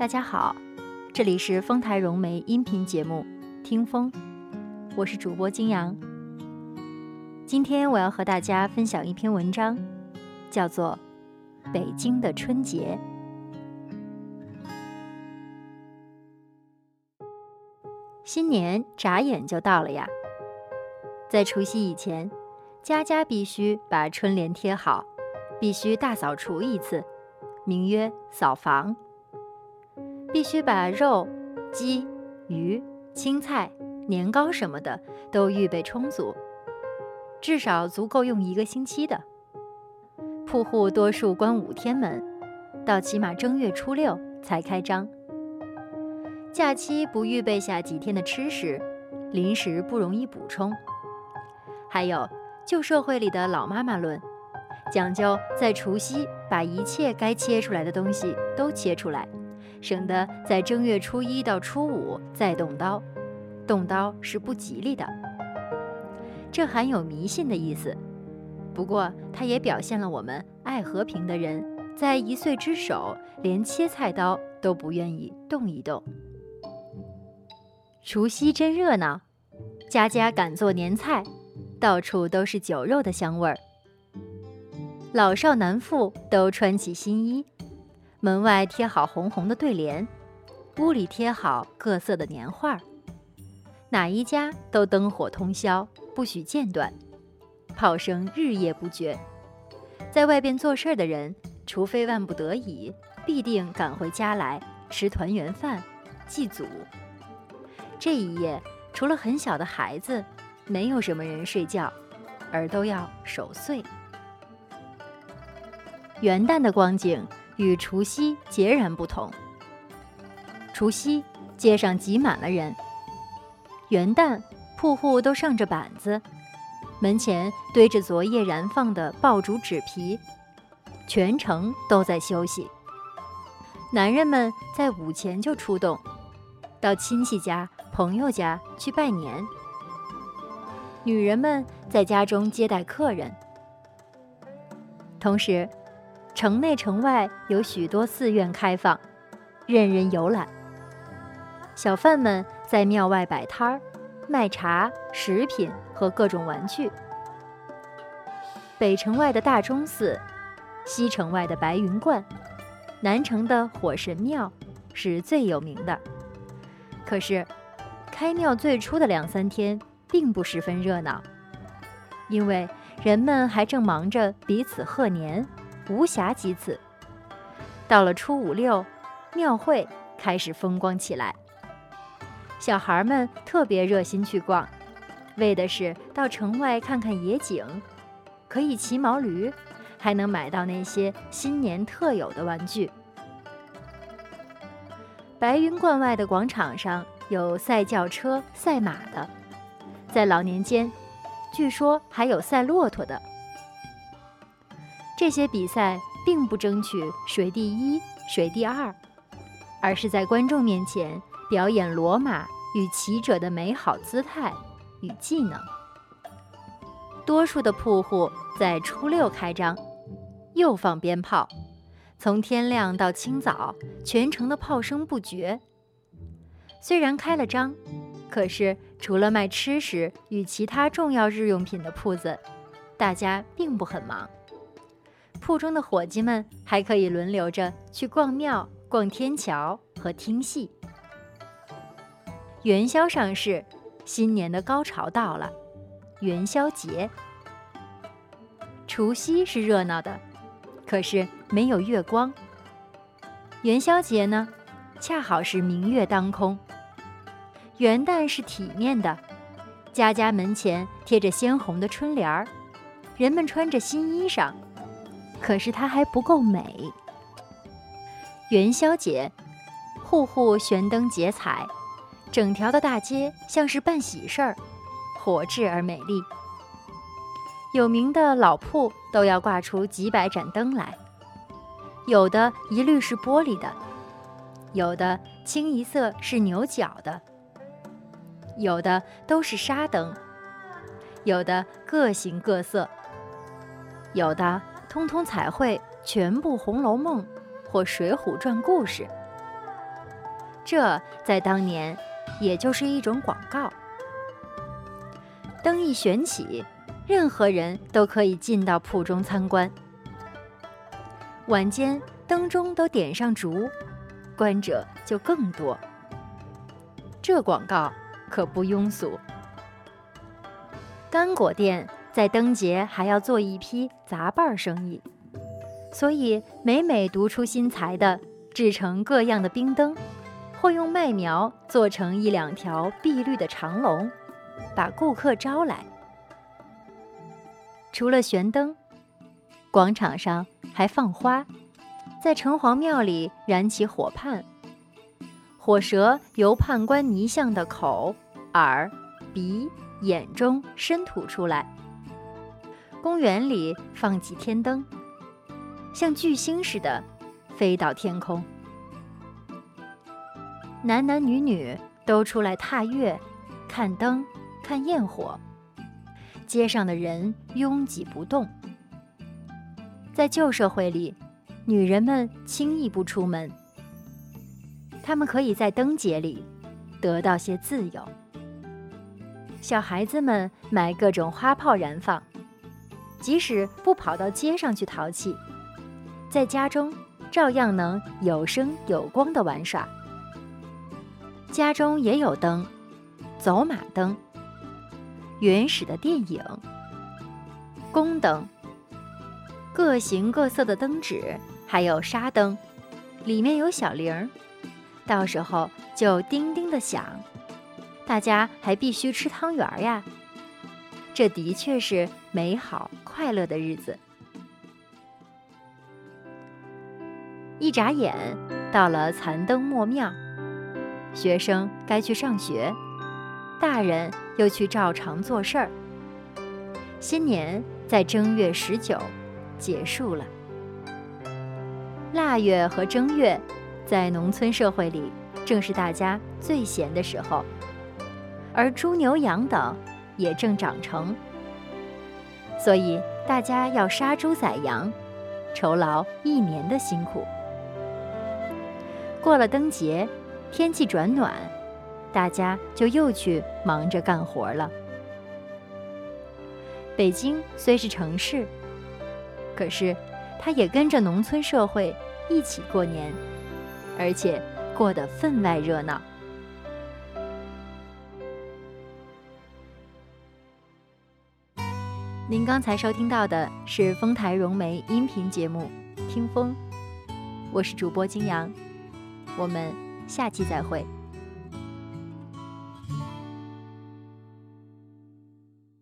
大家好，这里是丰台融媒音频节目《听风》，我是主播金阳。今天我要和大家分享一篇文章，叫做《北京的春节》。新年眨眼就到了呀，在除夕以前，家家必须把春联贴好，必须大扫除一次，名曰扫房。必须把肉、鸡、鱼、青菜、年糕什么的都预备充足，至少足够用一个星期的。铺户多数关五天门，到起码正月初六才开张。假期不预备下几天的吃食，临时不容易补充。还有旧社会里的老妈妈论，讲究在除夕把一切该切出来的东西都切出来。省得在正月初一到初五再动刀，动刀是不吉利的。这含有迷信的意思，不过它也表现了我们爱和平的人在一岁之首连切菜刀都不愿意动一动。除夕真热闹，家家赶做年菜，到处都是酒肉的香味儿，老少男妇都穿起新衣。门外贴好红红的对联，屋里贴好各色的年画，哪一家都灯火通宵，不许间断，炮声日夜不绝。在外边做事的人，除非万不得已，必定赶回家来吃团圆饭，祭祖。这一夜，除了很小的孩子，没有什么人睡觉，而都要守岁。元旦的光景。与除夕截然不同。除夕街上挤满了人，元旦铺户都上着板子，门前堆着昨夜燃放的爆竹纸皮，全城都在休息。男人们在午前就出动，到亲戚家、朋友家去拜年；女人们在家中接待客人，同时。城内城外有许多寺院开放，任人游览。小贩们在庙外摆摊儿，卖茶、食品和各种玩具。北城外的大钟寺，西城外的白云观，南城的火神庙是最有名的。可是，开庙最初的两三天并不十分热闹，因为人们还正忙着彼此贺年。无暇及此。到了初五六，庙会开始风光起来。小孩们特别热心去逛，为的是到城外看看野景，可以骑毛驴，还能买到那些新年特有的玩具。白云观外的广场上有赛轿车、赛马的，在老年间，据说还有赛骆驼的。这些比赛并不争取谁第一谁第二，而是在观众面前表演罗马与骑者的美好姿态与技能。多数的铺户在初六开张，又放鞭炮，从天亮到清早，全城的炮声不绝。虽然开了张，可是除了卖吃食与其他重要日用品的铺子，大家并不很忙。铺中的伙计们还可以轮流着去逛庙、逛天桥和听戏。元宵上市，新年的高潮到了，元宵节。除夕是热闹的，可是没有月光。元宵节呢，恰好是明月当空。元旦是体面的，家家门前贴着鲜红的春联儿，人们穿着新衣裳。可是它还不够美。元宵节，户户悬灯结彩，整条的大街像是办喜事儿，火炽而美丽。有名的老铺都要挂出几百盏灯来，有的一律是玻璃的，有的清一色是牛角的，有的都是纱灯，有的各形各色，有的。通通彩绘全部《红楼梦》或《水浒传》故事，这在当年也就是一种广告。灯一悬起，任何人都可以进到铺中参观。晚间灯中都点上烛，观者就更多。这广告可不庸俗。干果店在灯节还要做一批杂拌生意，所以每每独出心裁的制成各样的冰灯，或用麦苗做成一两条碧绿的长龙，把顾客招来。除了悬灯，广场上还放花，在城隍庙里燃起火畔。火舌由判官泥像的口、耳、鼻、眼中伸吐出来。公园里放几天灯，像巨星似的飞到天空。男男女女都出来踏月、看灯、看焰火。街上的人拥挤不动。在旧社会里，女人们轻易不出门。她们可以在灯节里得到些自由。小孩子们买各种花炮燃放，即使不跑到街上去淘气，在家中照样能有声有光的玩耍。家中也有灯，走马灯、原始的电影、宫灯、各形各色的灯纸，还有沙灯，里面有小铃儿。到时候就叮叮的响，大家还必须吃汤圆呀。这的确是美好快乐的日子。一眨眼到了残灯末庙，学生该去上学，大人又去照常做事儿。新年在正月十九结束了，腊月和正月。在农村社会里，正是大家最闲的时候，而猪牛羊等也正长成，所以大家要杀猪宰羊，酬劳一年的辛苦。过了灯节，天气转暖，大家就又去忙着干活了。北京虽是城市，可是它也跟着农村社会一起过年。而且过得分外热闹。您刚才收听到的是丰台融媒音频节目《听风》，我是主播金阳，我们下期再会。